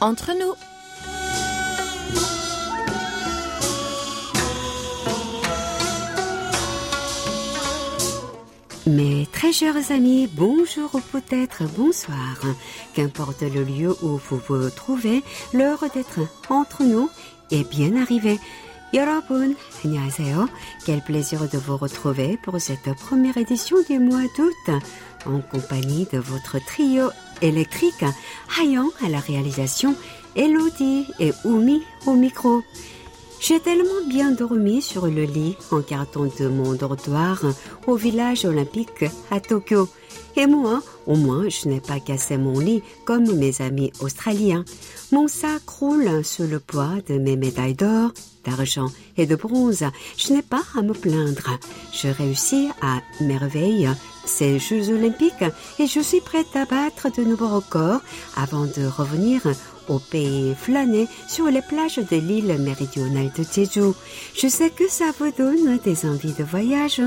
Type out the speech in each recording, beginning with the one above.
entre nous. Mes très chers amis, bonjour ou peut-être bonsoir. Qu'importe le lieu où vous vous trouvez, l'heure d'être entre nous est bien arrivée. 여러분, 안녕하세요. Quel plaisir de vous retrouver pour cette première édition du mois d'août en compagnie de votre trio électrique, Hayan à la réalisation, Elodie et Umi au micro. J'ai tellement bien dormi sur le lit en carton de mon dortoir au village olympique à Tokyo. Et moi, au moins, je n'ai pas cassé mon lit comme mes amis australiens. Mon sac roule sous le poids de mes médailles d'or, d'argent et de bronze. Je n'ai pas à me plaindre. Je réussis à merveille ces Jeux olympiques et je suis prête à battre de nouveaux records avant de revenir au pays flâner sur les plages de l'île méridionale de Jeju. Je sais que ça vous donne des envies de voyage.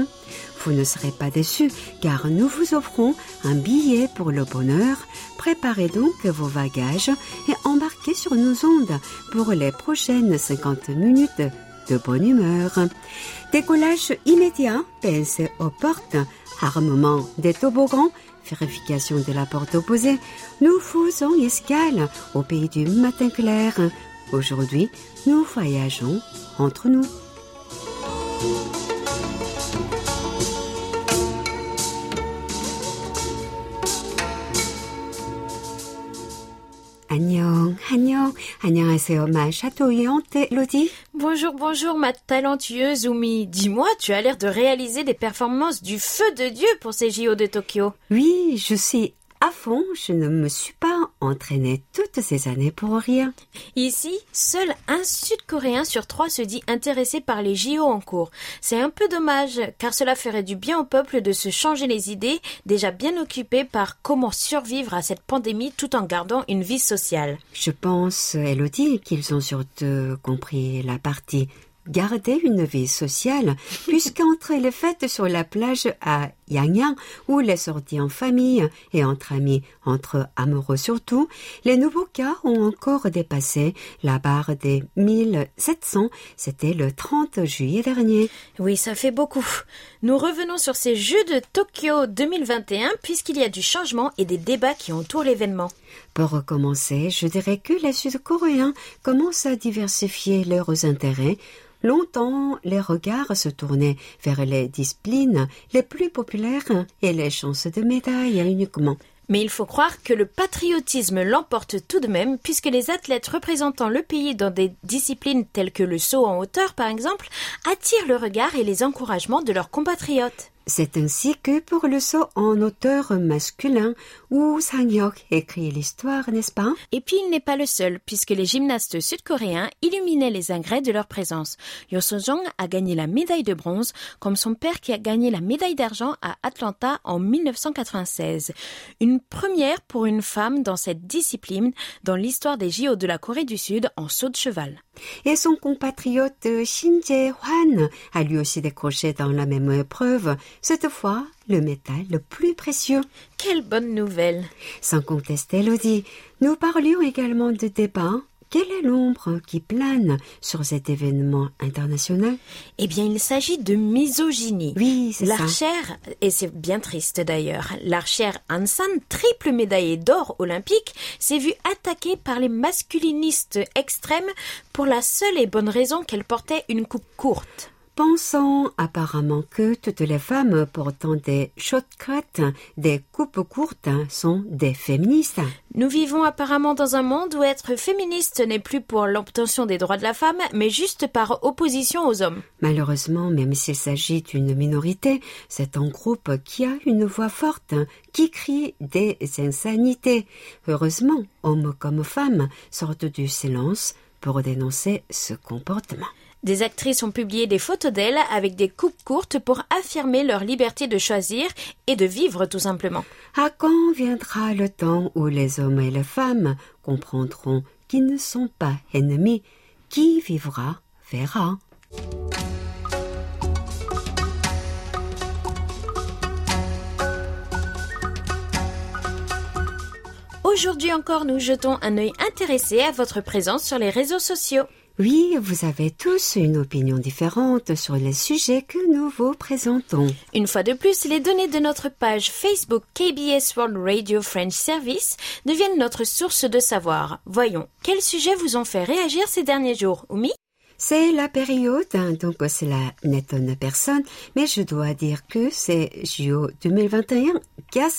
Vous ne serez pas déçus car nous vous offrons un billet pour le bonheur. Préparez donc vos bagages et embarquez sur nos ondes pour les prochaines 50 minutes de bonne humeur. Décollage immédiat, pince aux portes, armement des toboggans, vérification de la porte opposée. Nous faisons escale au pays du matin clair. Aujourd'hui, nous voyageons entre nous. 안녕, 안녕, 안녕하세요, ma chatouillante Elodie. Bonjour, bonjour, ma talentueuse Oumi. Dis-moi, tu as l'air de réaliser des performances du feu de Dieu pour ces JO de Tokyo. Oui, je suis à fond, je ne me suis pas entraînée toutes ces années pour rien. Ici, seul un Sud-Coréen sur trois se dit intéressé par les JO en cours. C'est un peu dommage, car cela ferait du bien au peuple de se changer les idées, déjà bien occupé par comment survivre à cette pandémie tout en gardant une vie sociale. Je pense, Elodie, qu'ils ont surtout compris la partie garder une vie sociale, puisqu'entre les fêtes sur la plage à Yangyang ou les sorties en famille et entre amis, entre amoureux surtout, les nouveaux cas ont encore dépassé la barre des 1700. C'était le 30 juillet dernier. Oui, ça fait beaucoup. Nous revenons sur ces Jeux de Tokyo 2021 puisqu'il y a du changement et des débats qui entourent l'événement. Pour recommencer, je dirais que les Sud-Coréens commencent à diversifier leurs intérêts Longtemps, les regards se tournaient vers les disciplines les plus populaires et les chances de médailles uniquement. Mais il faut croire que le patriotisme l'emporte tout de même, puisque les athlètes représentant le pays dans des disciplines telles que le saut en hauteur, par exemple, attirent le regard et les encouragements de leurs compatriotes. C'est ainsi que pour le saut en hauteur masculin, où Sang-hyuk écrit l'histoire, n'est-ce pas? Et puis il n'est pas le seul, puisque les gymnastes sud-coréens illuminaient les ingrès de leur présence. Yo So-jong a gagné la médaille de bronze, comme son père qui a gagné la médaille d'argent à Atlanta en 1996. Une première pour une femme dans cette discipline dans l'histoire des JO de la Corée du Sud en saut de cheval. Et son compatriote Shin Jae-hwan a lui aussi décroché dans la même épreuve cette fois le métal le plus précieux. Quelle bonne nouvelle. Sans contester, Elodie, nous parlions également de débat. Quelle est l'ombre qui plane sur cet événement international? Eh bien, il s'agit de misogynie. Oui, c'est ça. L'archère, et c'est bien triste d'ailleurs, l'archère Hansan, triple médaillée d'or olympique, s'est vue attaquée par les masculinistes extrêmes pour la seule et bonne raison qu'elle portait une coupe courte pensant apparemment que toutes les femmes portant des shortcuts, des coupes courtes, sont des féministes. Nous vivons apparemment dans un monde où être féministe n'est plus pour l'obtention des droits de la femme, mais juste par opposition aux hommes. Malheureusement, même s'il s'agit d'une minorité, c'est un groupe qui a une voix forte, qui crie des insanités. Heureusement, hommes comme femmes sortent du silence pour dénoncer ce comportement. Des actrices ont publié des photos d'elles avec des coupes courtes pour affirmer leur liberté de choisir et de vivre tout simplement. À quand viendra le temps où les hommes et les femmes comprendront qu'ils ne sont pas ennemis? Qui vivra verra. Aujourd'hui encore, nous jetons un œil intéressé à votre présence sur les réseaux sociaux. Oui, vous avez tous une opinion différente sur les sujets que nous vous présentons. Une fois de plus, les données de notre page Facebook KBS World Radio French Service deviennent notre source de savoir. Voyons, quels sujets vous ont fait réagir ces derniers jours, Oumi? C'est la période, hein, donc cela n'étonne personne, mais je dois dire que c'est JO 2021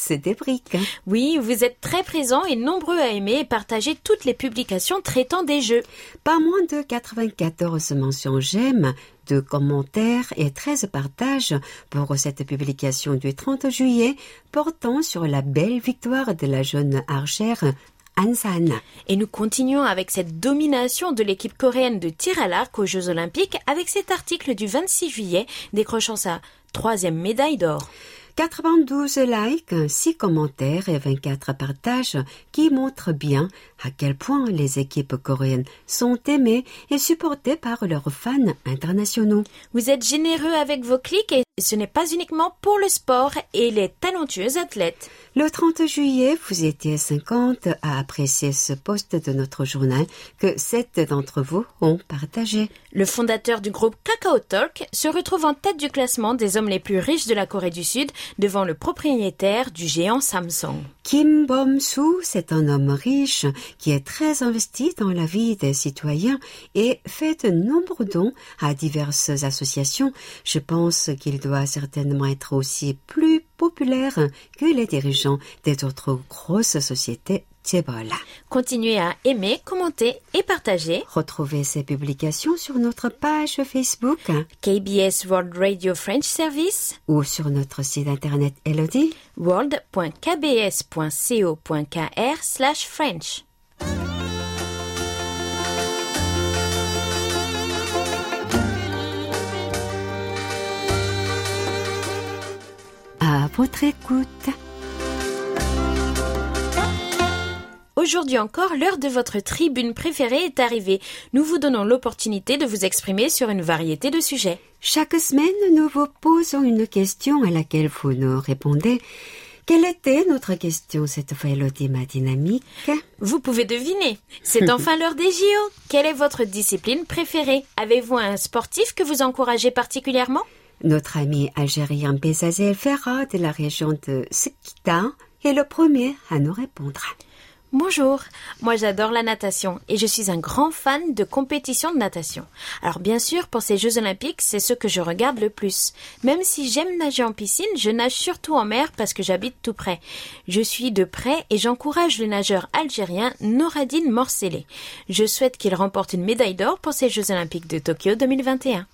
des briques. Hein. Oui, vous êtes très présents et nombreux à aimer et partager toutes les publications traitant des jeux. Pas moins de 94 mentions j'aime, de commentaires et 13 partages pour cette publication du 30 juillet portant sur la belle victoire de la jeune archère et nous continuons avec cette domination de l'équipe coréenne de tir à l'arc aux Jeux Olympiques avec cet article du 26 juillet décrochant sa troisième médaille d'or. 92 likes, 6 commentaires et 24 partages qui montrent bien à quel point les équipes coréennes sont aimées et supportées par leurs fans internationaux. Vous êtes généreux avec vos clics et ce n'est pas uniquement pour le sport et les talentueux athlètes. Le 30 juillet, vous étiez 50 à apprécier ce poste de notre journal que 7 d'entre vous ont partagé. Le fondateur du groupe Kakao Talk se retrouve en tête du classement des hommes les plus riches de la Corée du Sud devant le propriétaire du géant Samsung. Kim Bom-soo, c'est un homme riche qui est très investi dans la vie des citoyens et fait de nombreux dons à diverses associations. Je pense qu'il doit certainement être aussi plus populaire que les dirigeants des autres grosses sociétés Continuez à aimer, commenter et partager. Retrouvez ces publications sur notre page Facebook KBS World Radio French Service ou sur notre site internet Elodie world.kbs.co.kr slash French. À votre écoute. Aujourd'hui encore, l'heure de votre tribune préférée est arrivée. Nous vous donnons l'opportunité de vous exprimer sur une variété de sujets. Chaque semaine, nous vous posons une question à laquelle vous nous répondez. Quelle était notre question cette fois, Elodie, ma dynamique Vous pouvez deviner. C'est enfin l'heure des JO. Quelle est votre discipline préférée? Avez-vous un sportif que vous encouragez particulièrement? Notre ami algérien Bezazel Ferra de la région de Sekita est le premier à nous répondre. Bonjour, moi j'adore la natation et je suis un grand fan de compétition de natation. Alors bien sûr, pour ces Jeux olympiques, c'est ce que je regarde le plus. Même si j'aime nager en piscine, je nage surtout en mer parce que j'habite tout près. Je suis de près et j'encourage le nageur algérien Noradine Morcelé. Je souhaite qu'il remporte une médaille d'or pour ces Jeux olympiques de Tokyo 2021.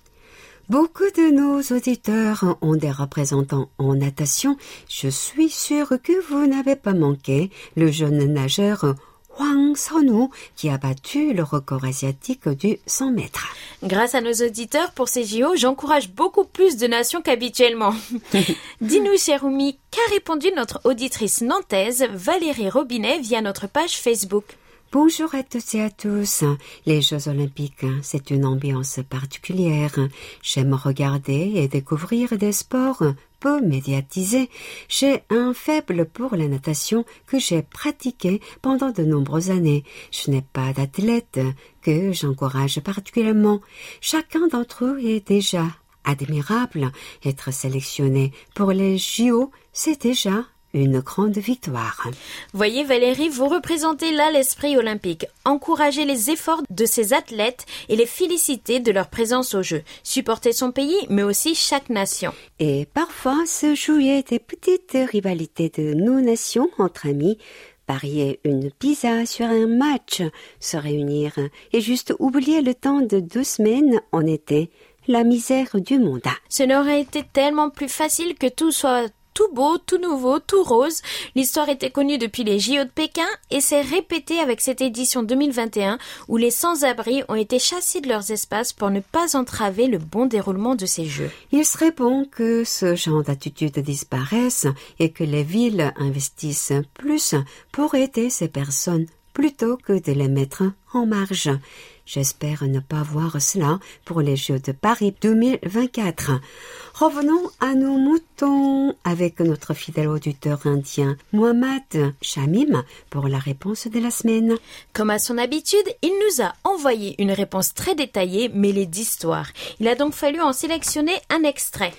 Beaucoup de nos auditeurs ont des représentants en natation. Je suis sûre que vous n'avez pas manqué le jeune nageur Huang Sonu qui a battu le record asiatique du 100 mètres. Grâce à nos auditeurs pour ces JO, j'encourage beaucoup plus de nations qu'habituellement. Dis-nous, Cherumi, qu'a répondu notre auditrice nantaise Valérie Robinet via notre page Facebook? Bonjour à toutes et à tous. Les Jeux olympiques, c'est une ambiance particulière. J'aime regarder et découvrir des sports peu médiatisés. J'ai un faible pour la natation que j'ai pratiqué pendant de nombreuses années. Je n'ai pas d'athlète que j'encourage particulièrement. Chacun d'entre eux est déjà admirable. Être sélectionné pour les JO, c'est déjà une grande victoire. Voyez Valérie, vous représentez là l'esprit olympique. Encouragez les efforts de ces athlètes et les féliciter de leur présence au jeu. Supporter son pays, mais aussi chaque nation. Et parfois se jouer des petites rivalités de nos nations entre amis parier une pizza sur un match, se réunir et juste oublier le temps de deux semaines en été, la misère du monde. Ce n'aurait été tellement plus facile que tout soit tout beau, tout nouveau, tout rose. L'histoire était connue depuis les JO de Pékin et s'est répétée avec cette édition 2021 où les sans-abri ont été chassés de leurs espaces pour ne pas entraver le bon déroulement de ces Jeux. Il serait bon que ce genre d'attitude disparaisse et que les villes investissent plus pour aider ces personnes plutôt que de les mettre en marge. J'espère ne pas voir cela pour les Jeux de Paris 2024. Revenons à nos moutons avec notre fidèle auditeur indien Mohamed Shamim pour la réponse de la semaine. Comme à son habitude, il nous a envoyé une réponse très détaillée mêlée d'histoire. Il a donc fallu en sélectionner un extrait.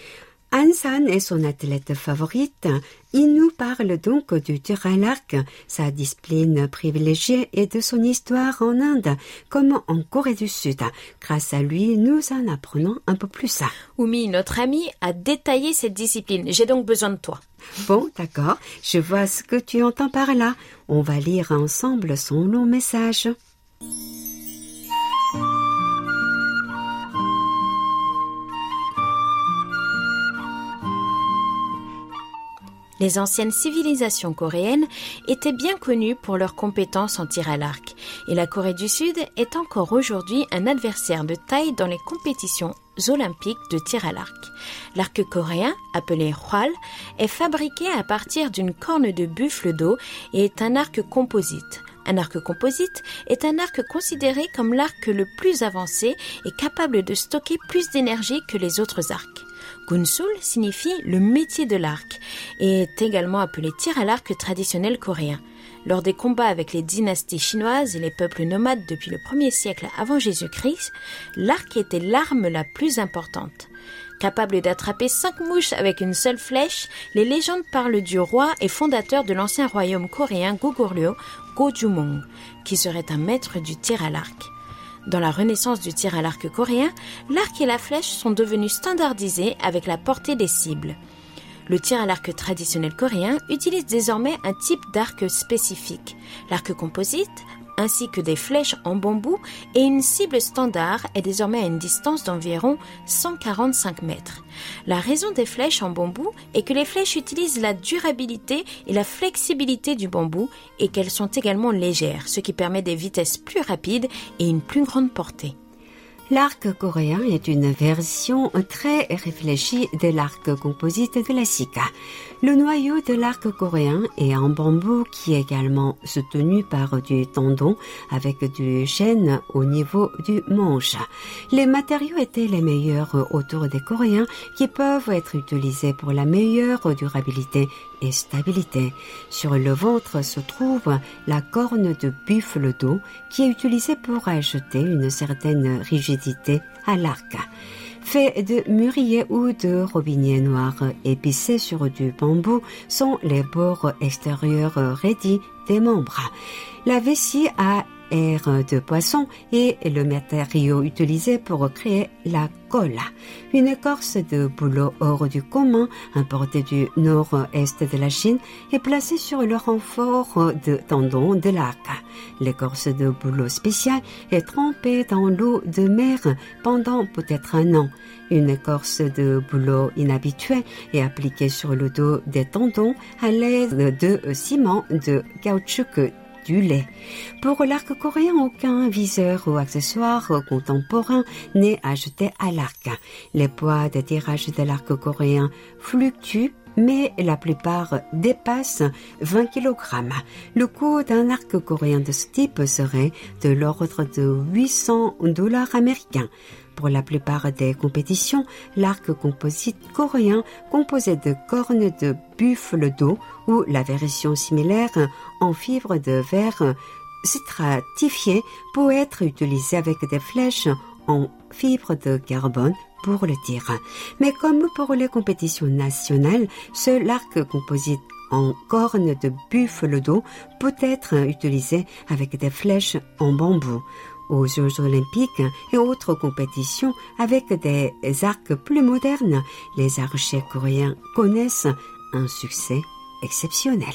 Ansan est son athlète favorite. Il nous parle donc du tir à l'arc, sa discipline privilégiée et de son histoire en Inde, comme en Corée du Sud. Grâce à lui, nous en apprenons un peu plus. Oumi, notre ami, a détaillé cette discipline. J'ai donc besoin de toi. Bon, d'accord, je vois ce que tu entends par là. On va lire ensemble son long message. Les anciennes civilisations coréennes étaient bien connues pour leurs compétences en tir à l'arc, et la Corée du Sud est encore aujourd'hui un adversaire de taille dans les compétitions olympiques de tir à l'arc. L'arc coréen, appelé Hwal, est fabriqué à partir d'une corne de buffle d'eau et est un arc composite. Un arc composite est un arc considéré comme l'arc le plus avancé et capable de stocker plus d'énergie que les autres arcs. Gunsul signifie le métier de l'arc et est également appelé tir à l'arc traditionnel coréen. Lors des combats avec les dynasties chinoises et les peuples nomades depuis le 1er siècle avant Jésus-Christ, l'arc était l'arme la plus importante. Capable d'attraper cinq mouches avec une seule flèche, les légendes parlent du roi et fondateur de l'ancien royaume coréen Goguryeo, Gojumong, qui serait un maître du tir à l'arc. Dans la renaissance du tir à l'arc coréen, l'arc et la flèche sont devenus standardisés avec la portée des cibles. Le tir à l'arc traditionnel coréen utilise désormais un type d'arc spécifique. L'arc composite, ainsi que des flèches en bambou et une cible standard est désormais à une distance d'environ 145 mètres. La raison des flèches en bambou est que les flèches utilisent la durabilité et la flexibilité du bambou et qu'elles sont également légères, ce qui permet des vitesses plus rapides et une plus grande portée. L'arc coréen est une version très réfléchie de l'arc composite classique. Le noyau de l'arc coréen est en bambou qui est également soutenu par du tendon avec du chêne au niveau du manche. Les matériaux étaient les meilleurs autour des coréens qui peuvent être utilisés pour la meilleure durabilité et stabilité. Sur le ventre se trouve la corne de buffle d'eau qui est utilisée pour ajouter une certaine rigidité à l'arc fait de mûrier ou de robinet noir épicé sur du bambou sont les bords extérieurs raidis des membres. La vessie a air de poisson et le matériau utilisé pour créer la colle. Une écorce de bouleau hors du commun importée du nord-est de la Chine est placée sur le renfort de tendons de l'arc. L'écorce de bouleau spécial est trempée dans l'eau de mer pendant peut-être un an. Une écorce de bouleau inhabituelle est appliquée sur le dos des tendons à l'aide de ciment de caoutchouc Pour l'arc coréen, aucun viseur ou accessoire contemporain n'est ajouté à l'arc. Les poids de tirage de l'arc coréen fluctuent mais la plupart dépassent 20 kg. Le coût d'un arc coréen de ce type serait de l'ordre de 800 dollars américains. Pour la plupart des compétitions, l'arc composite coréen composé de cornes de buffle d'eau ou la version similaire en fibre de verre stratifiée peut être utilisé avec des flèches en fibre de carbone pour le tir. Mais comme pour les compétitions nationales, seul l'arc composite en cornes de buffle d'eau peut être utilisé avec des flèches en bambou aux Jeux olympiques et autres compétitions avec des arcs plus modernes, les archers coréens connaissent un succès exceptionnel.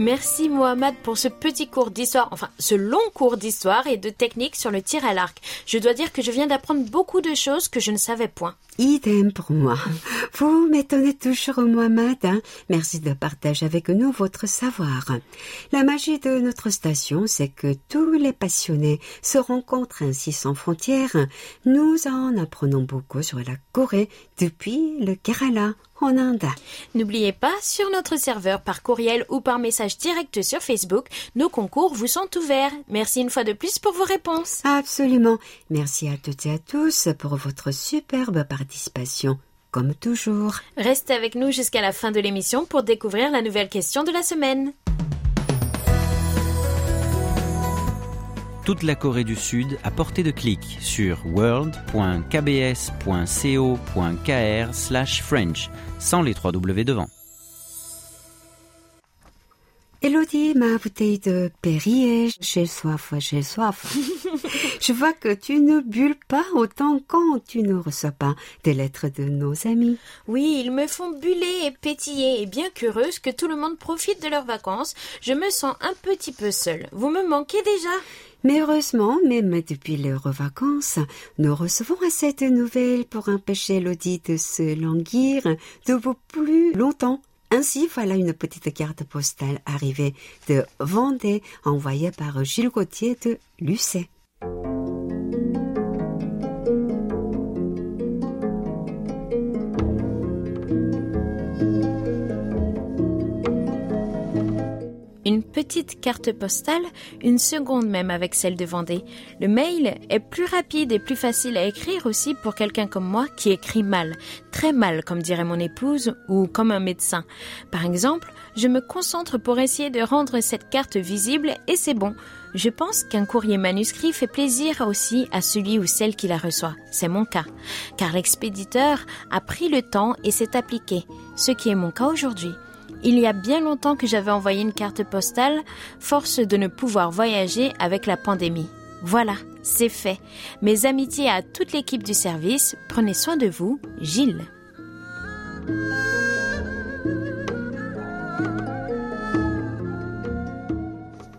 Merci Mohamed pour ce petit cours d'histoire, enfin ce long cours d'histoire et de technique sur le tir à l'arc. Je dois dire que je viens d'apprendre beaucoup de choses que je ne savais point. Idem pour moi. Vous m'étonnez toujours, Mohamed. Hein Merci de partager avec nous votre savoir. La magie de notre station, c'est que tous les passionnés se rencontrent ainsi sans frontières. Nous en apprenons beaucoup sur la Corée depuis le Kerala en Inde. N'oubliez pas, sur notre serveur par courriel ou par message direct sur Facebook, nos concours vous sont ouverts. Merci une fois de plus pour vos réponses. Absolument. Merci à toutes et à tous pour votre superbe participation comme toujours. Restez avec nous jusqu'à la fin de l'émission pour découvrir la nouvelle question de la semaine. Toute la Corée du Sud à portée de clic sur world.kbs.co.kr/french sans les trois W devant. Elodie, ma bouteille de Perrier, j'ai soif, j'ai soif. Je vois que tu ne bulles pas autant quand tu ne reçois pas des lettres de nos amis. Oui, ils me font buller et pétiller et bien qu'heureuse que tout le monde profite de leurs vacances, je me sens un petit peu seule. Vous me manquez déjà? Mais heureusement, même depuis leurs vacances, nous recevons assez de nouvelles pour empêcher Elodie de se languir de vous plus longtemps. Ainsi, voilà une petite carte postale arrivée de Vendée, envoyée par Gilles Gauthier de Lucet. Petite carte postale, une seconde même avec celle de Vendée. Le mail est plus rapide et plus facile à écrire aussi pour quelqu'un comme moi qui écrit mal, très mal comme dirait mon épouse ou comme un médecin. Par exemple, je me concentre pour essayer de rendre cette carte visible et c'est bon. Je pense qu'un courrier manuscrit fait plaisir aussi à celui ou celle qui la reçoit. C'est mon cas. Car l'expéditeur a pris le temps et s'est appliqué. Ce qui est mon cas aujourd'hui. Il y a bien longtemps que j'avais envoyé une carte postale, force de ne pouvoir voyager avec la pandémie. Voilà, c'est fait. Mes amitiés à toute l'équipe du service, prenez soin de vous, Gilles.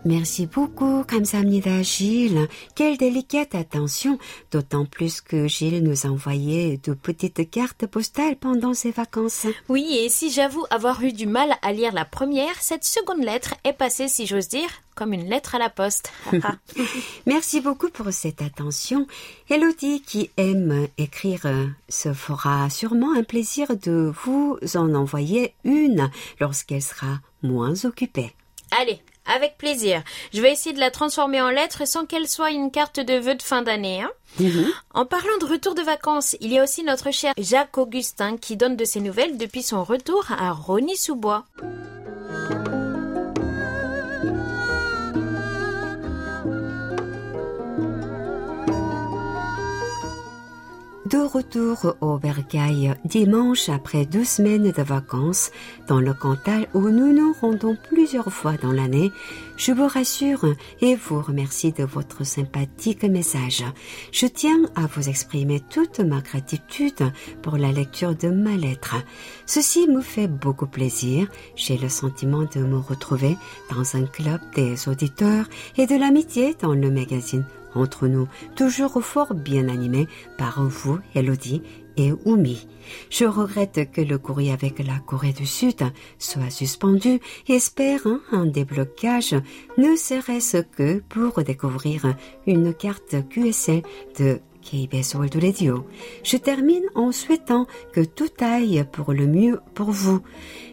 Merci beaucoup, 감사합니다, Gilles. Quelle délicate attention, d'autant plus que Gilles nous a envoyé de petites cartes postales pendant ses vacances. Oui, et si j'avoue avoir eu du mal à lire la première, cette seconde lettre est passée, si j'ose dire, comme une lettre à la poste. Merci beaucoup pour cette attention. Elodie, qui aime écrire, se fera sûrement un plaisir de vous en envoyer une lorsqu'elle sera moins occupée. Allez, avec plaisir. Je vais essayer de la transformer en lettre sans qu'elle soit une carte de vœux de fin d'année. Hein. Mhm. En parlant de retour de vacances, il y a aussi notre cher Jacques Augustin qui donne de ses nouvelles depuis son retour à Rony-sous-Bois. De retour au Bercail dimanche après deux semaines de vacances dans le Cantal où nous nous rendons plusieurs fois dans l'année, je vous rassure et vous remercie de votre sympathique message. Je tiens à vous exprimer toute ma gratitude pour la lecture de ma lettre. Ceci me fait beaucoup plaisir. J'ai le sentiment de me retrouver dans un club des auditeurs et de l'amitié dans le magazine entre nous, toujours fort bien animé par vous, Elodie et Oumi. Je regrette que le courrier avec la Corée du Sud soit suspendu et espère un déblocage, ne serait-ce que pour découvrir une carte QSL de KBS World Radio. Je termine en souhaitant que tout aille pour le mieux pour vous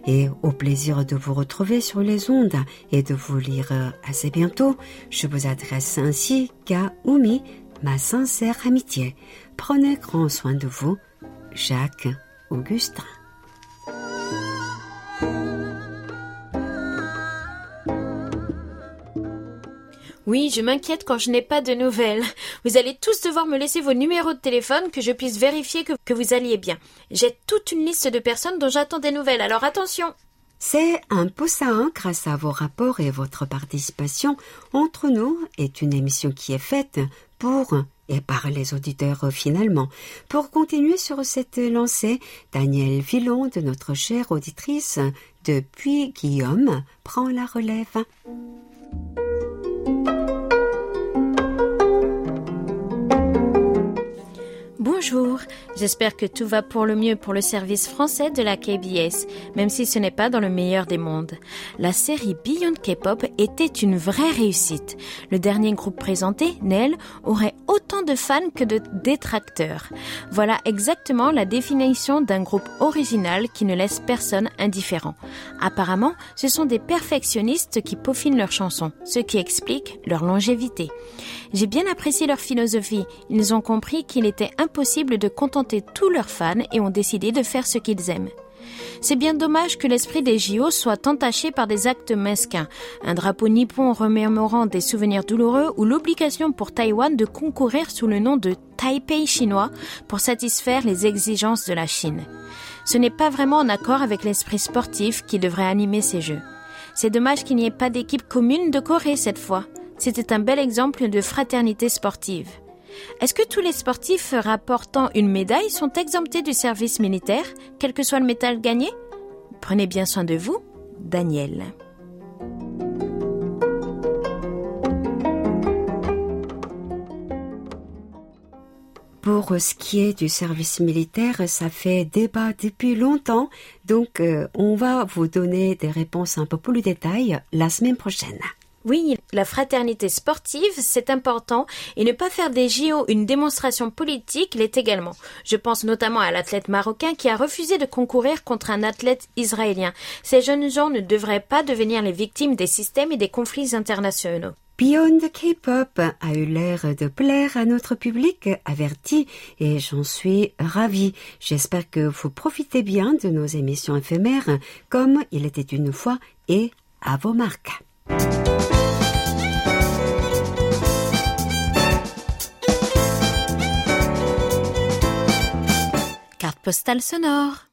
et au plaisir de vous retrouver sur les ondes et de vous lire assez bientôt. Je vous adresse ainsi qu'à Oumi ma sincère amitié. Prenez grand soin de vous, Jacques Augustin. Oui, je m'inquiète quand je n'ai pas de nouvelles. Vous allez tous devoir me laisser vos numéros de téléphone que je puisse vérifier que, vous alliez bien. J'ai toute une liste de personnes dont j'attends des nouvelles, alors attention. C'est un ça, hein, grâce à vos rapports et votre participation. Entre nous est une émission qui est faite pour et par les auditeurs finalement. Pour continuer sur cette lancée, Daniel Villon de notre chère auditrice depuis Guillaume prend la relève. Bonjour, j'espère que tout va pour le mieux pour le service français de la KBS, même si ce n'est pas dans le meilleur des mondes. La série Beyond K-pop était une vraie réussite. Le dernier groupe présenté, Nell, aurait autant de fans que de détracteurs. Voilà exactement la définition d'un groupe original qui ne laisse personne indifférent. Apparemment, ce sont des perfectionnistes qui peaufinent leurs chansons, ce qui explique leur longévité. J'ai bien apprécié leur philosophie. Ils ont compris qu'il était impossible de contenter tous leurs fans et ont décidé de faire ce qu'ils aiment. C'est bien dommage que l'esprit des JO soit entaché par des actes mesquins, un drapeau nippon remémorant des souvenirs douloureux ou l'obligation pour Taïwan de concourir sous le nom de Taipei chinois pour satisfaire les exigences de la Chine. Ce n'est pas vraiment en accord avec l'esprit sportif qui devrait animer ces Jeux. C'est dommage qu'il n'y ait pas d'équipe commune de Corée cette fois. C'était un bel exemple de fraternité sportive. Est-ce que tous les sportifs rapportant une médaille sont exemptés du service militaire, quel que soit le métal gagné? Prenez bien soin de vous, Daniel. Pour ce qui est du service militaire, ça fait débat depuis longtemps, donc euh, on va vous donner des réponses un peu plus détaillées la semaine prochaine. Oui, la fraternité sportive, c'est important, et ne pas faire des JO une démonstration politique l'est également. Je pense notamment à l'athlète marocain qui a refusé de concourir contre un athlète israélien. Ces jeunes gens ne devraient pas devenir les victimes des systèmes et des conflits internationaux. Beyond K-pop a eu l'air de plaire à notre public averti et j'en suis ravie. J'espère que vous profitez bien de nos émissions éphémères comme il était une fois et à vos marques. Postale sonore.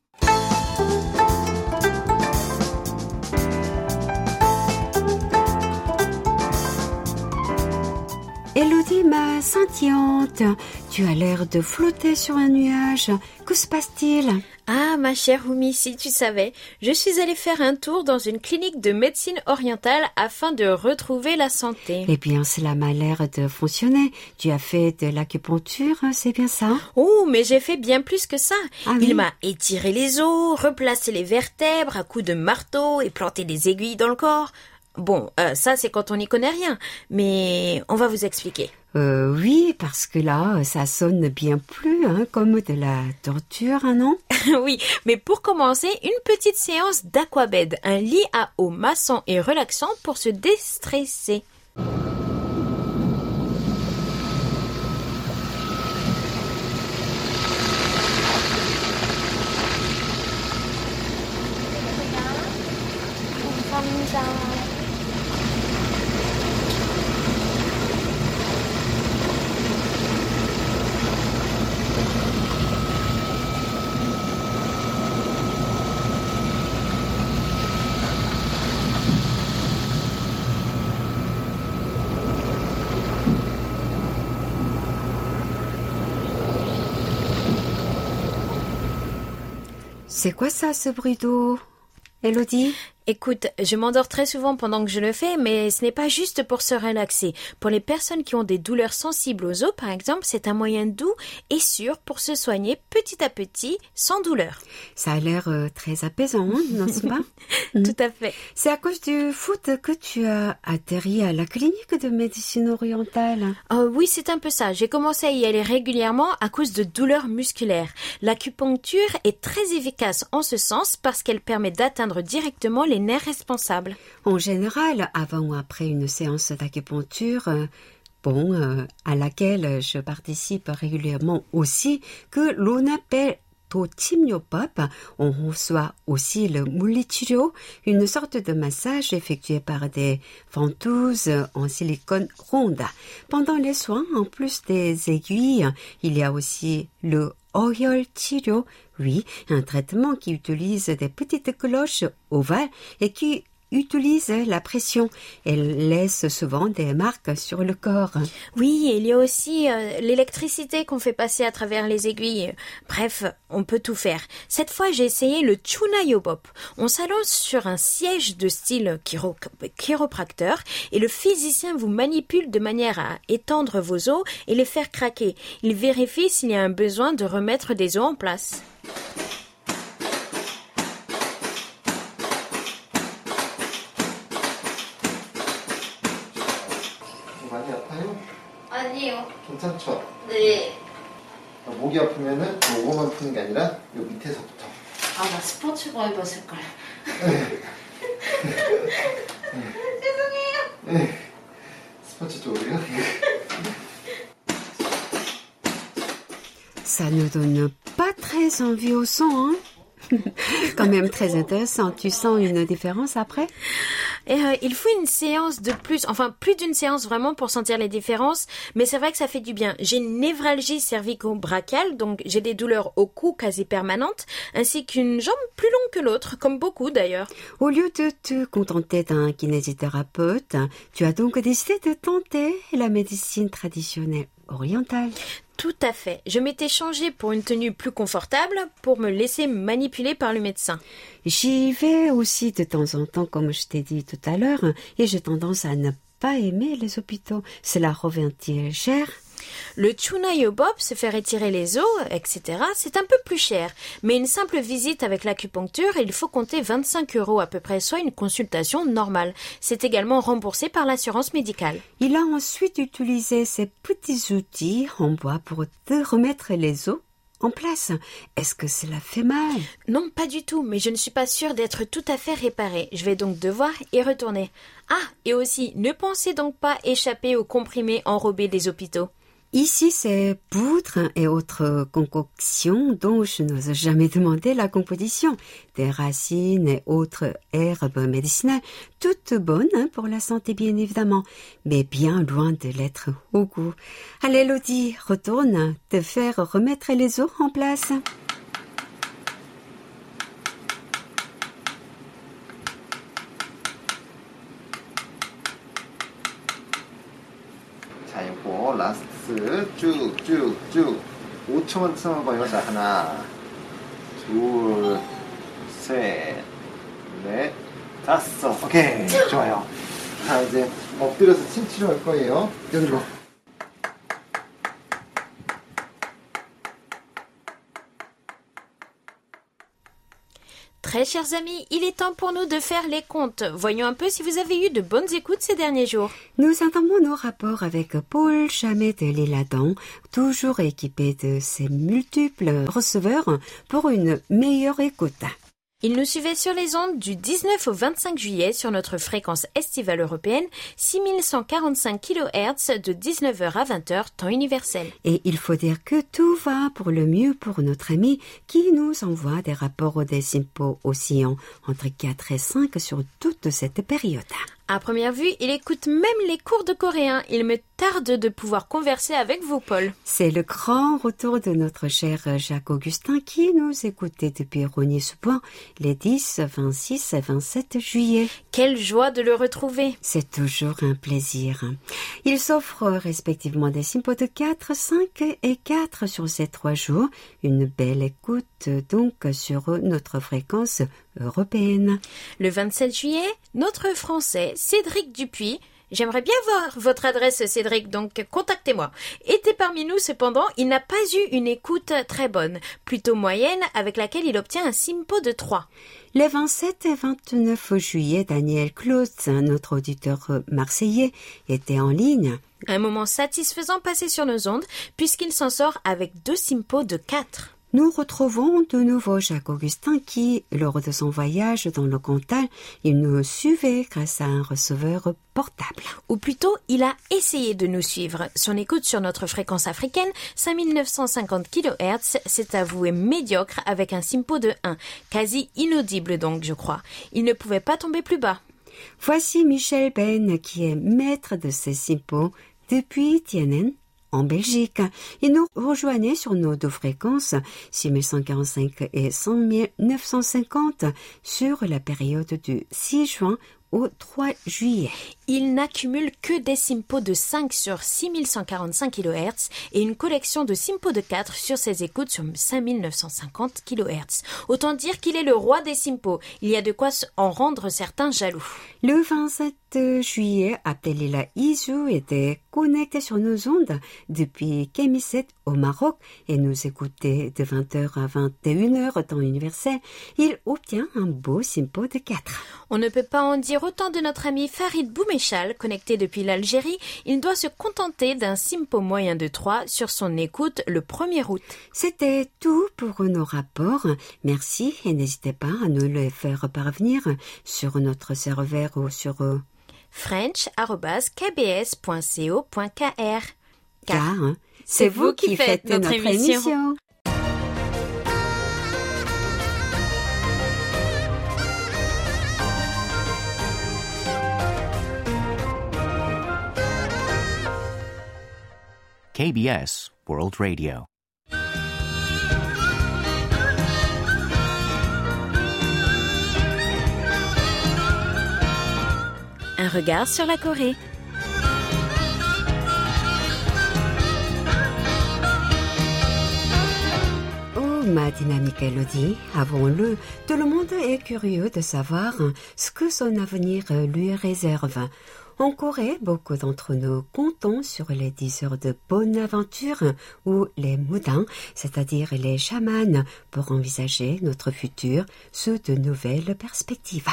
Elodie, ma scintillante, tu as l'air de flotter sur un nuage. Que se passe-t-il? Ah, ma chère Oumi, si tu savais, je suis allée faire un tour dans une clinique de médecine orientale afin de retrouver la santé. Eh bien, cela m'a l'air de fonctionner. Tu as fait de l'acupuncture, c'est bien ça? Oh, mais j'ai fait bien plus que ça. Ah oui Il m'a étiré les os, replacé les vertèbres à coups de marteau et planté des aiguilles dans le corps. Bon, euh, ça c'est quand on n'y connaît rien, mais on va vous expliquer. Euh, oui, parce que là, ça sonne bien plus hein, comme de la torture, hein, non? Oui, mais pour commencer, une petite séance d'aquabed, un lit à eau massant et relaxant pour se déstresser. C'est quoi ça, ce bruit d'eau? Elodie? Écoute, je m'endors très souvent pendant que je le fais, mais ce n'est pas juste pour se relaxer. Pour les personnes qui ont des douleurs sensibles aux os, par exemple, c'est un moyen doux et sûr pour se soigner petit à petit, sans douleur. Ça a l'air euh, très apaisant, hein, n'est-ce pas. Tout à fait. C'est à cause du foot que tu as atterri à la clinique de médecine orientale. Euh, oui, c'est un peu ça. J'ai commencé à y aller régulièrement à cause de douleurs musculaires. L'acupuncture est très efficace en ce sens parce qu'elle permet d'atteindre directement les nerfs responsables. En général, avant ou après une séance d'acupuncture, euh, bon, euh, à laquelle je participe régulièrement aussi, que l'on appelle Tochimyopop, on reçoit aussi le Mulichirio, une sorte de massage effectué par des ventouses en silicone ronde. Pendant les soins, en plus des aiguilles, il y a aussi le Oyol Chirio, oui, un traitement qui utilise des petites cloches ovales et qui utilise la pression. Elle laisse souvent des marques sur le corps. Oui, il y a aussi euh, l'électricité qu'on fait passer à travers les aiguilles. Bref, on peut tout faire. Cette fois, j'ai essayé le Chunayobop. On s'allonge sur un siège de style chiro chiropracteur et le physicien vous manipule de manière à étendre vos os et les faire craquer. Il vérifie s'il y a un besoin de remettre des os en place. 많이 아파요? 아니요. 괜찮죠? 네. 목이 아프면은 요거만 푸는 게 아니라 요 밑에서부터 아, 나 스포츠가 입었을걸. 스포츠 쪽으로요. Ça ne donne pas très envie au son, hein Quand même très intéressant. Tu sens une différence après Et euh, il faut une séance de plus, enfin plus d'une séance vraiment pour sentir les différences, mais c'est vrai que ça fait du bien. J'ai une névralgie cervico-brachiale, donc j'ai des douleurs au cou quasi permanentes, ainsi qu'une jambe plus longue que l'autre, comme beaucoup d'ailleurs. Au lieu de te contenter d'un kinésithérapeute, tu as donc décidé de tenter la médecine traditionnelle orientale. Tout à fait. Je m'étais changée pour une tenue plus confortable pour me laisser manipuler par le médecin. J'y vais aussi de temps en temps, comme je t'ai dit tout à l'heure, et j'ai tendance à ne pas aimer les hôpitaux. Cela revient-il cher? Le Chunayobob, se faire étirer les os, etc., c'est un peu plus cher. Mais une simple visite avec l'acupuncture, il faut compter 25 euros à peu près, soit une consultation normale. C'est également remboursé par l'assurance médicale. Il a ensuite utilisé ces petits outils en bois pour te remettre les os en place. Est-ce que cela fait mal? Non, pas du tout, mais je ne suis pas sûre d'être tout à fait réparée. Je vais donc devoir y retourner. Ah, et aussi, ne pensez donc pas échapper aux comprimés enrobés des hôpitaux. Ici, c'est poudre et autres concoctions dont je n'ose jamais demander la composition. Des racines et autres herbes médicinales, toutes bonnes hein, pour la santé bien évidemment, mais bien loin de l'être au goût. Allez Lodi, retourne te faire remettre les os en place. last 스트 쭉쭉쭉 5초만 참아봐요. 자, 하나, 둘, 셋, 넷, 다섯. 오케이, 좋아요. 자, 이제 엎드려서 침 치료 할 거예요. 여기로. Très chers amis, il est temps pour nous de faire les comptes. Voyons un peu si vous avez eu de bonnes écoutes ces derniers jours. Nous entamons nos rapports avec Paul Chamet de l'Isle-Adam, toujours équipé de ses multiples receveurs pour une meilleure écoute. Il nous suivait sur les ondes du 19 au 25 juillet sur notre fréquence estivale européenne 6145 kHz de 19h à 20h temps universel. Et il faut dire que tout va pour le mieux pour notre ami qui nous envoie des rapports des simpos oscillant entre 4 et 5 sur toute cette période. À première vue, il écoute même les cours de coréen. Il me tarde de pouvoir converser avec vous, Paul. C'est le grand retour de notre cher Jacques Augustin qui nous écoutait depuis Rogny-sous-Bois les 10, 26 et 27 juillet. Quelle joie de le retrouver. C'est toujours un plaisir. Il s'offre respectivement des simpos de 4, 5 et 4 sur ces trois jours. Une belle écoute donc sur notre fréquence européenne. Le 27 juillet, notre Français Cédric Dupuis J'aimerais bien voir votre adresse, Cédric, donc contactez-moi. Était parmi nous, cependant, il n'a pas eu une écoute très bonne, plutôt moyenne, avec laquelle il obtient un simpo de 3. Les 27 et 29 juillet, Daniel Klotz, notre auditeur marseillais, était en ligne. Un moment satisfaisant passé sur nos ondes, puisqu'il s'en sort avec deux simpos de 4. Nous retrouvons de nouveau Jacques Augustin qui, lors de son voyage dans le Cantal, il nous suivait grâce à un receveur portable. Ou plutôt, il a essayé de nous suivre. Son écoute sur notre fréquence africaine, 5950 kHz, s'est avoué médiocre avec un simpo de 1. Quasi inaudible donc, je crois. Il ne pouvait pas tomber plus bas. Voici Michel Ben qui est maître de ces simpos depuis Tienen en Belgique. Il nous rejoignait sur nos deux fréquences 6145 et 100 950 sur la période du 6 juin au 3 juillet. Il n'accumule que des SIMPO de 5 sur 6145 kHz et une collection de SIMPO de 4 sur ses écoutes sur 5950 kHz. Autant dire qu'il est le roi des SIMPO. Il y a de quoi en rendre certains jaloux. Le 27 juillet, Abdelila Izou était connecté sur nos ondes depuis Kémisset au Maroc et nous écoutait de 20h à 21h temps universel. Il obtient un beau Simpo de 4. On ne peut pas en dire autant de notre ami Farid Boumechal, connecté depuis l'Algérie. Il doit se contenter d'un Simpo moyen de 3 sur son écoute le 1er août. C'était tout pour nos rapports. Merci et n'hésitez pas à nous le faire parvenir sur notre serveur ou sur french.kbs.co.kr. Car c'est vous qui faites notre émission. KBS World Radio. Un regard sur la Corée. Oh, ma dynamique Elodie, avons-le, tout le monde est curieux de savoir ce que son avenir lui réserve. En Corée, beaucoup d'entre nous comptons sur les 10 heures de bonne aventure ou les moudins, c'est-à-dire les chamans, pour envisager notre futur sous de nouvelles perspectives.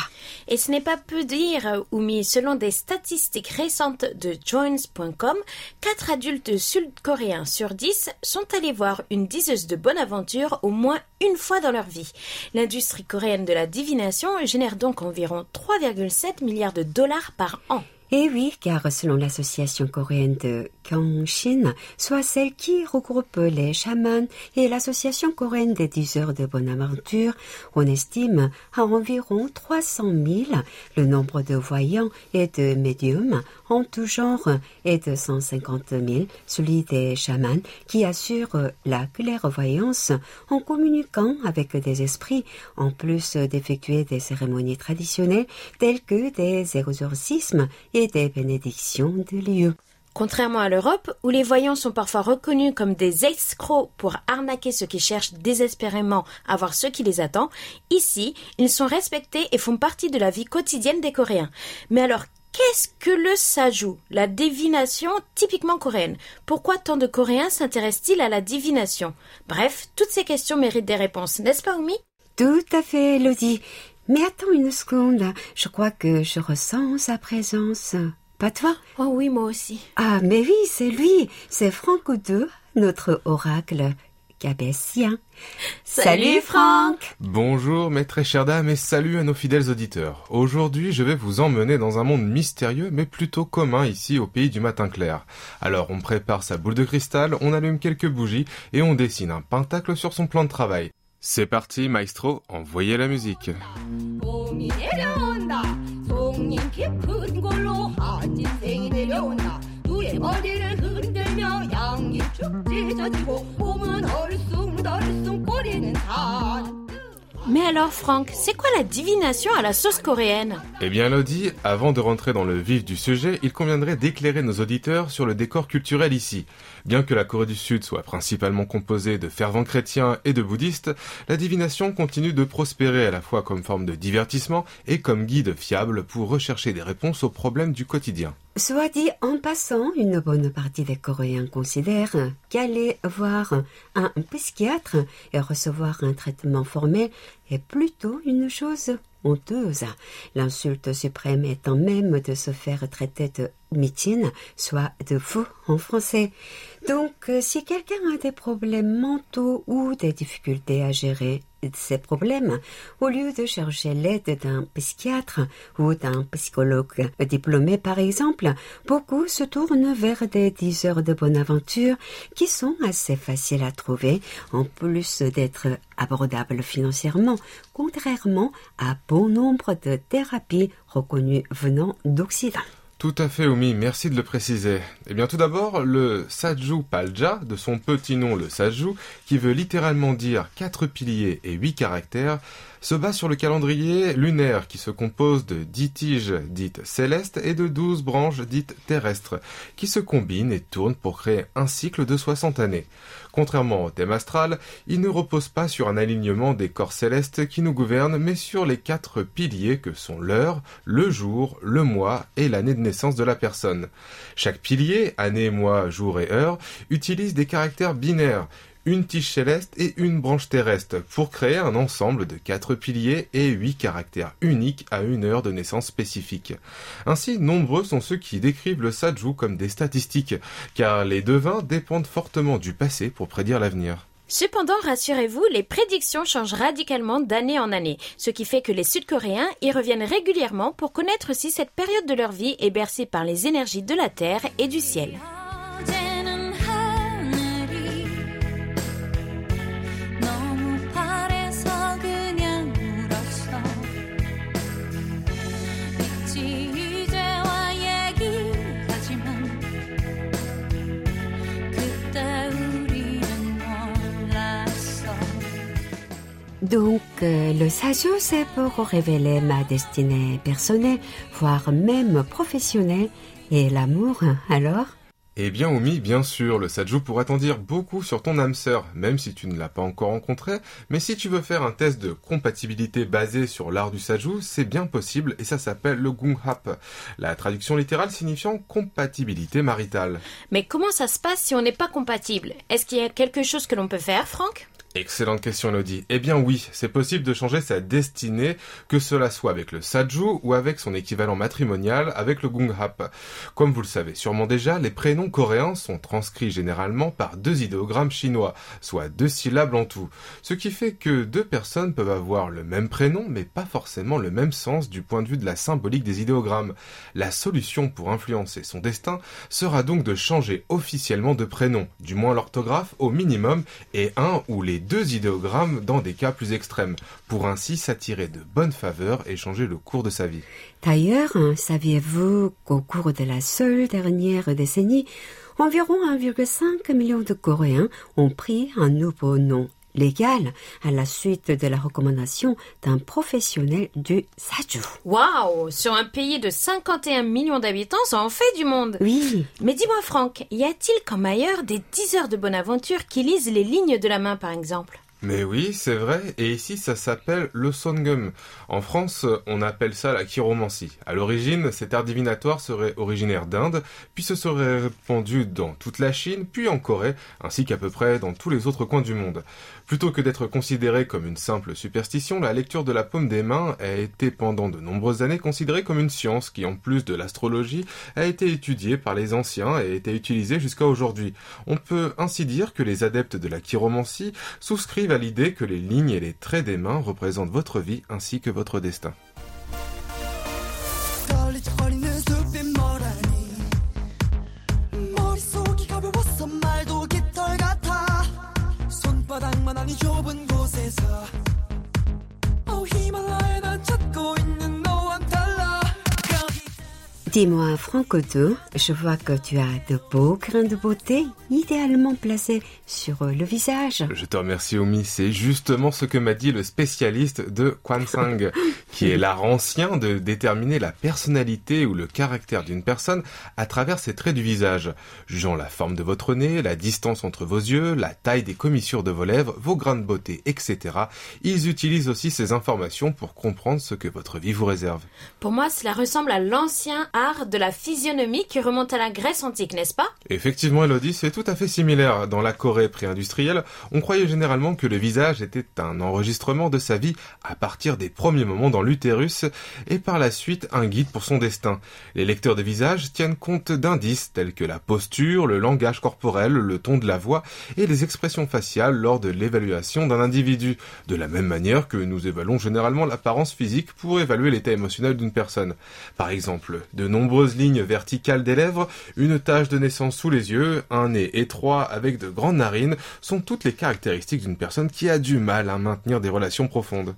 Et ce n'est pas peu dire, Oumi, selon des statistiques récentes de joins.com, 4 adultes sud-coréens sur 10 sont allés voir une diseuse de bonne aventure au moins une fois dans leur vie. L'industrie coréenne de la divination génère donc environ 3,7 milliards de dollars par an. Et oui, car selon l'association coréenne de Gyeongshin, soit celle qui regroupe les chamans et l'association coréenne des 10 heures de bonne aventure, on estime à environ 300 000 le nombre de voyants et de médiums en tout genre et de 150 000 celui des chamans qui assurent la clairvoyance en communiquant avec des esprits en plus d'effectuer des cérémonies traditionnelles telles que des exorcismes et des bénédictions de lieux. Contrairement à l'Europe, où les voyants sont parfois reconnus comme des escrocs pour arnaquer ceux qui cherchent désespérément à voir ce qui les attend, ici, ils sont respectés et font partie de la vie quotidienne des Coréens. Mais alors, qu'est-ce que le sajou, la divination typiquement coréenne? Pourquoi tant de Coréens s'intéressent-ils à la divination? Bref, toutes ces questions méritent des réponses, n'est-ce pas, Oumi? Tout à fait, Elodie. Mais attends une seconde, je crois que je ressens sa présence. Pas toi? Oh oui, moi aussi. Ah, mais oui, c'est lui, c'est Franck II, notre oracle cabessien. Salut, Franck Bonjour mes très chères dames et salut à nos fidèles auditeurs. Aujourd'hui je vais vous emmener dans un monde mystérieux mais plutôt commun ici au pays du matin clair. Alors on prépare sa boule de cristal, on allume quelques bougies et on dessine un pentacle sur son plan de travail. C'est parti, maestro, envoyez la musique. Mais alors Franck, c'est quoi la divination à la sauce coréenne? Eh bien Lodi, avant de rentrer dans le vif du sujet, il conviendrait d'éclairer nos auditeurs sur le décor culturel ici. Bien que la Corée du Sud soit principalement composée de fervents chrétiens et de bouddhistes, la divination continue de prospérer à la fois comme forme de divertissement et comme guide fiable pour rechercher des réponses aux problèmes du quotidien. Soit dit en passant, une bonne partie des Coréens considèrent qu'aller voir un psychiatre et recevoir un traitement formel est plutôt une chose honteuse. L'insulte suprême étant même de se faire traiter de mitine, soit de fou en français. Donc, euh, si quelqu'un a des problèmes mentaux ou des difficultés à gérer ces problèmes, au lieu de chercher l'aide d'un psychiatre ou d'un psychologue diplômé par exemple, beaucoup se tournent vers des 10 heures de bonne aventure qui sont assez faciles à trouver en plus d'être abordables financièrement, contrairement à bon nombre de thérapies reconnues venant d'Occident. Tout à fait, Omi, merci de le préciser. Eh bien, tout d'abord, le Saju Palja, de son petit nom le Saju, qui veut littéralement dire quatre piliers et huit caractères, se base sur le calendrier lunaire qui se compose de dix tiges dites célestes et de douze branches dites terrestres, qui se combinent et tournent pour créer un cycle de 60 années. Contrairement au thème astral, il ne repose pas sur un alignement des corps célestes qui nous gouvernent, mais sur les quatre piliers que sont l'heure, le jour, le mois et l'année de naissance de la personne. Chaque pilier, année, mois, jour et heure, utilise des caractères binaires, une tige céleste et une branche terrestre pour créer un ensemble de quatre piliers et huit caractères uniques à une heure de naissance spécifique. Ainsi, nombreux sont ceux qui décrivent le Saju comme des statistiques, car les devins dépendent fortement du passé pour prédire l'avenir. Cependant, rassurez-vous, les prédictions changent radicalement d'année en année, ce qui fait que les Sud-Coréens y reviennent régulièrement pour connaître si cette période de leur vie est bercée par les énergies de la Terre et du ciel. Donc, euh, le Saju, c'est pour révéler ma destinée personnelle, voire même professionnelle. Et l'amour, alors? Eh bien, Omi, bien sûr, le Saju pourrait t'en dire beaucoup sur ton âme sœur, même si tu ne l'as pas encore rencontré, mais si tu veux faire un test de compatibilité basé sur l'art du Saju, c'est bien possible et ça s'appelle le Gunghap, la traduction littérale signifiant compatibilité maritale. Mais comment ça se passe si on n'est pas compatible? Est-ce qu'il y a quelque chose que l'on peut faire, Franck? Excellente question, Elodie. Eh bien oui, c'est possible de changer sa destinée, que cela soit avec le Saju ou avec son équivalent matrimonial, avec le Gunghap. Comme vous le savez sûrement déjà, les prénoms coréens sont transcrits généralement par deux idéogrammes chinois, soit deux syllabes en tout. Ce qui fait que deux personnes peuvent avoir le même prénom, mais pas forcément le même sens du point de vue de la symbolique des idéogrammes. La solution pour influencer son destin sera donc de changer officiellement de prénom, du moins l'orthographe au minimum, et un ou les deux idéogrammes dans des cas plus extrêmes, pour ainsi s'attirer de bonnes faveurs et changer le cours de sa vie. D'ailleurs, hein, saviez-vous qu'au cours de la seule dernière décennie, environ 1,5 million de Coréens ont pris un nouveau nom légal à la suite de la recommandation d'un professionnel du Saju. Waouh Sur un pays de 51 millions d'habitants, ça en fait du monde Oui, Mais dis-moi, Franck, y a-t-il comme ailleurs des diseurs de bonne aventure qui lisent les lignes de la main, par exemple? Mais oui, c'est vrai, et ici ça s'appelle le songum. En France, on appelle ça la chiromancie. À l'origine, cet art divinatoire serait originaire d'Inde, puis se serait répandu dans toute la Chine, puis en Corée, ainsi qu'à peu près dans tous les autres coins du monde. Plutôt que d'être considéré comme une simple superstition, la lecture de la paume des mains a été pendant de nombreuses années considérée comme une science qui, en plus de l'astrologie, a été étudiée par les anciens et a été utilisée jusqu'à aujourd'hui. On peut ainsi dire que les adeptes de la chiromancie souscrivent à l'idée que les lignes et les traits des mains représentent votre vie ainsi que votre destin. Dis-moi Francoto, je vois que tu as de beaux grains de beauté idéalement placés sur le visage. Je te remercie Omi, c'est justement ce que m'a dit le spécialiste de Kwansang, qui est l'art ancien de déterminer la personnalité ou le caractère d'une personne à travers ses traits du visage, jugeant la forme de votre nez, la distance entre vos yeux, la taille des commissures de vos lèvres, vos grains de beauté, etc. Ils utilisent aussi ces informations pour comprendre ce que votre vie vous réserve. Pour moi, cela ressemble à l'ancien art de la physionomie qui remonte à la Grèce antique, n'est-ce pas? Effectivement, Elodie, c'est tout à fait similaire. Dans la Corée pré-industrielle, on croyait généralement que le visage était un enregistrement de sa vie à partir des premiers moments dans l'utérus et par la suite un guide pour son destin. Les lecteurs de visage tiennent compte d'indices tels que la posture, le langage corporel, le ton de la voix et les expressions faciales lors de l'évaluation d'un individu, de la même manière que nous évaluons généralement l'apparence physique pour évaluer l'état émotionnel d'une personne. Par exemple, de nombreuses lignes verticales des lèvres, une tache de naissance sous les yeux, un nez étroit avec de grandes narines sont toutes les caractéristiques d'une personne qui a du mal à maintenir des relations profondes.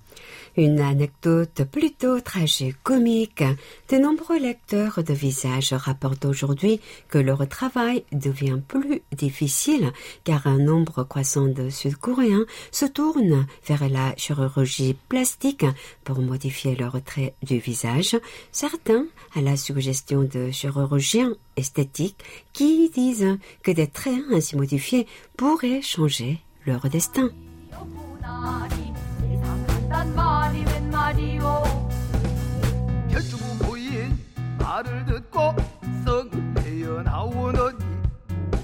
Une anecdote plutôt tragique-comique. De nombreux lecteurs de visages rapportent aujourd'hui que leur travail devient plus difficile car un nombre croissant de Sud-Coréens se tournent vers la chirurgie plastique pour modifier leur trait du visage, certains à la suggestion de chirurgiens esthétiques qui disent que des traits ainsi modifiés pourraient changer leur destin. 결주부 부인 말을 듣고 썩 헤어나오더니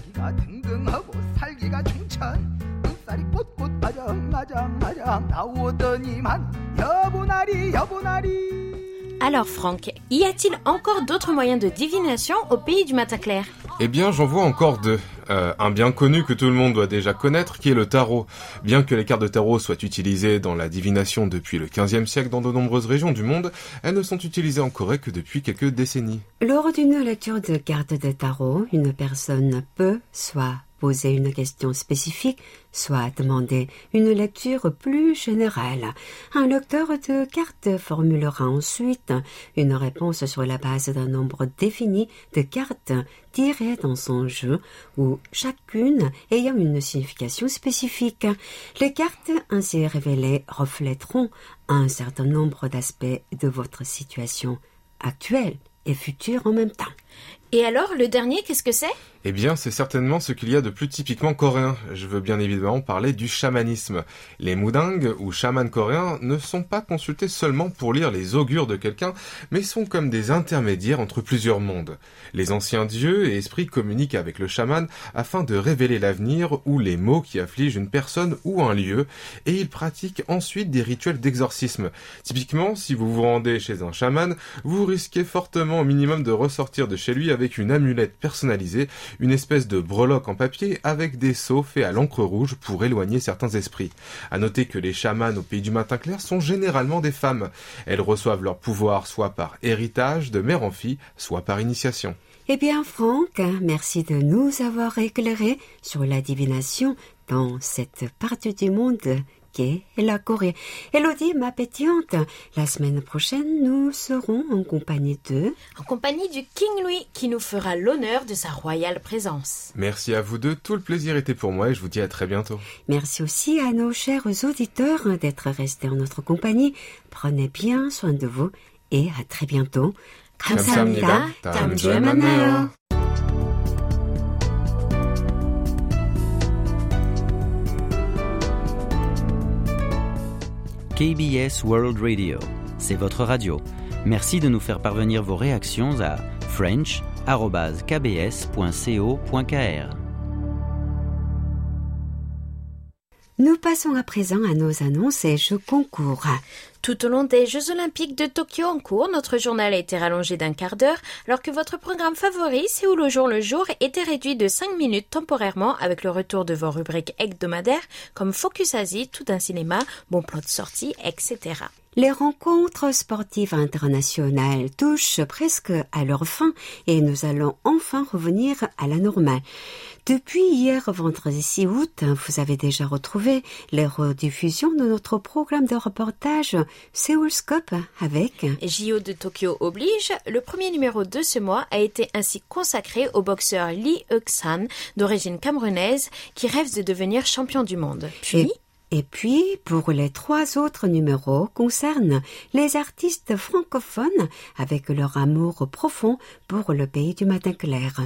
기가 등등하고 살기가 충천 눈살이 꼿꼿 아장아장아장 나오더니만 여보나리 여보나리 Alors Franck, y a-t-il encore d'autres moyens de divination au pays du matin clair? Eh bien, j'en vois encore deux. Euh, un bien connu que tout le monde doit déjà connaître, qui est le tarot. Bien que les cartes de tarot soient utilisées dans la divination depuis le 15e siècle dans de nombreuses régions du monde, elles ne sont utilisées en Corée que depuis quelques décennies. Lors d'une lecture de cartes de tarot, une personne peut soit poser une question spécifique, soit demander une lecture plus générale. Un lecteur de cartes formulera ensuite une réponse sur la base d'un nombre défini de cartes tirées dans son jeu, ou chacune ayant une signification spécifique. Les cartes ainsi révélées reflèteront un certain nombre d'aspects de votre situation actuelle et future en même temps. Et alors, le dernier, qu'est-ce que c'est? Eh bien, c'est certainement ce qu'il y a de plus typiquement coréen. Je veux bien évidemment parler du chamanisme. Les moudingues ou chamans coréens ne sont pas consultés seulement pour lire les augures de quelqu'un, mais sont comme des intermédiaires entre plusieurs mondes. Les anciens dieux et esprits communiquent avec le chaman afin de révéler l'avenir ou les maux qui affligent une personne ou un lieu, et ils pratiquent ensuite des rituels d'exorcisme. Typiquement, si vous vous rendez chez un chaman, vous risquez fortement au minimum de ressortir de chez lui avec une amulette personnalisée, une espèce de breloque en papier avec des sceaux faits à l'encre rouge pour éloigner certains esprits. À noter que les chamans au pays du matin clair sont généralement des femmes. Elles reçoivent leur pouvoir soit par héritage de mère en fille, soit par initiation. Eh bien, Franck, merci de nous avoir éclairé sur la divination dans cette partie du monde qu'est la Corée. Elodie, ma pétillante, la semaine prochaine, nous serons en compagnie de... En compagnie du King Louis, qui nous fera l'honneur de sa royale présence. Merci à vous deux, tout le plaisir était pour moi et je vous dis à très bientôt. Merci aussi à nos chers auditeurs d'être restés en notre compagnie. Prenez bien soin de vous et à très bientôt. 감사합니다. 다음 주에 만나요. KBS World Radio, c'est votre radio. Merci de nous faire parvenir vos réactions à french.kbs.co.kr. Nous passons à présent à nos annonces et jeux concours. Tout au long des Jeux Olympiques de Tokyo en cours, notre journal a été rallongé d'un quart d'heure, alors que votre programme favori, Séoul au jour le jour, était réduit de 5 minutes temporairement avec le retour de vos rubriques hebdomadaires comme Focus Asie, Tout un cinéma, Bon plan de sortie, etc. Les rencontres sportives internationales touchent presque à leur fin et nous allons enfin revenir à la normale. Depuis hier vendredi 6 août, vous avez déjà retrouvé les rediffusions de notre programme de reportage Séoulscope avec JO de Tokyo oblige, le premier numéro de ce mois a été ainsi consacré au boxeur Lee Euk-san, d'origine camerounaise, qui rêve de devenir champion du monde. Puis, Et- Et puis, pour les trois autres numéros concernent les artistes francophones avec leur amour profond pour le pays du matin clair.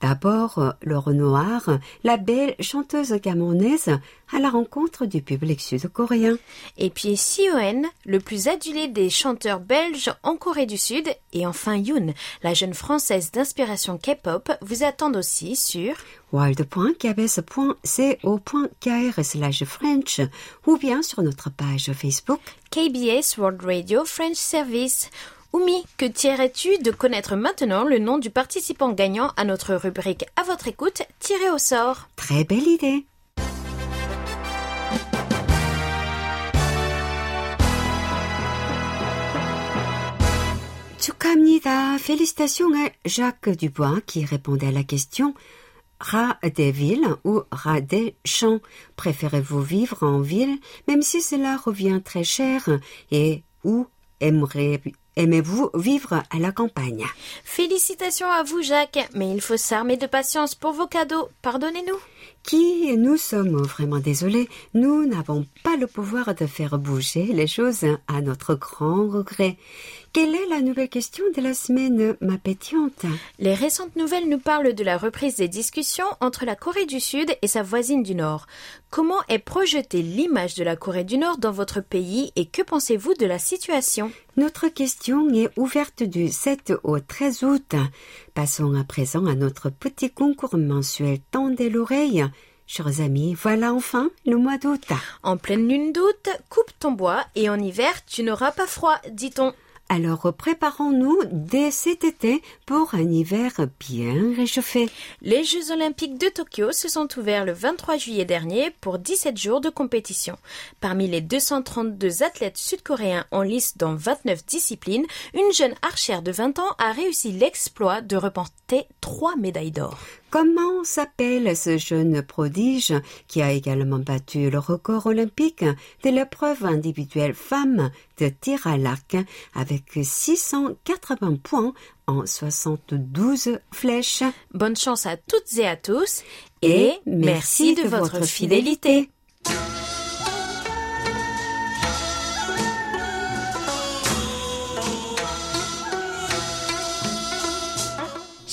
D'abord, le Renoir, la belle chanteuse camerounaise à la rencontre du public sud-coréen. et puis Sion, le plus adulé des chanteurs belges en Corée du Sud, et enfin Yoon, la jeune française d'inspiration K-pop, vous attendent aussi sur wild.kbs.co.kr slash French ou bien sur notre page Facebook. KBS World Radio French Service. Oumi, que tirerais-tu de connaître maintenant le nom du participant gagnant à notre rubrique À votre écoute, tiré au sort. Très belle idée. Félicitations à Jacques Dubois qui répondait à la question Rat des villes ou rat des champs Préférez-vous vivre en ville, même si cela revient très cher Et où aimeriez-vous aimez-vous vivre à la campagne? Félicitations à vous, Jacques, mais il faut s'armer de patience pour vos cadeaux. Pardonnez-nous. Qui nous sommes? Vraiment désolés, nous n'avons pas le pouvoir de faire bouger les choses à notre grand regret. Quelle est la nouvelle question de la semaine, ma pétillante Les récentes nouvelles nous parlent de la reprise des discussions entre la Corée du Sud et sa voisine du Nord. Comment est projetée l'image de la Corée du Nord dans votre pays et que pensez-vous de la situation? Notre question est ouverte du 7 au 13 août. Passons à présent à notre petit concours mensuel Tendez l'oreille. Chers amis, voilà enfin le mois d'août. En pleine lune d'août, coupe ton bois et en hiver, tu n'auras pas froid, dit-on. Alors préparons-nous dès cet été pour un hiver bien réchauffé. Les Jeux Olympiques de Tokyo se sont ouverts le 23 juillet dernier pour 17 jours de compétition. Parmi les 232 athlètes sud-coréens en lice dans 29 disciplines, une jeune archère de 20 ans a réussi l'exploit de remporter trois médailles d'or. Comment s'appelle ce jeune prodige qui a également battu le record olympique de l'épreuve individuelle femme de tir à l'arc avec 680 points en 72 flèches? Bonne chance à toutes et à tous et merci de votre fidélité.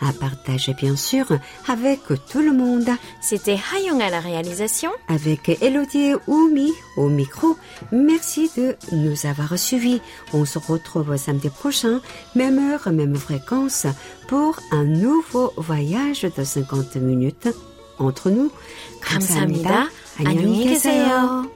à partager bien sûr avec tout le monde. C'était Hayong à la réalisation. Avec Elodie et Oumi au micro, merci de nous avoir suivis. On se retrouve samedi prochain, même heure, même fréquence, pour un nouveau voyage de 50 minutes entre nous. 감사합니다. 안녕히 계세요.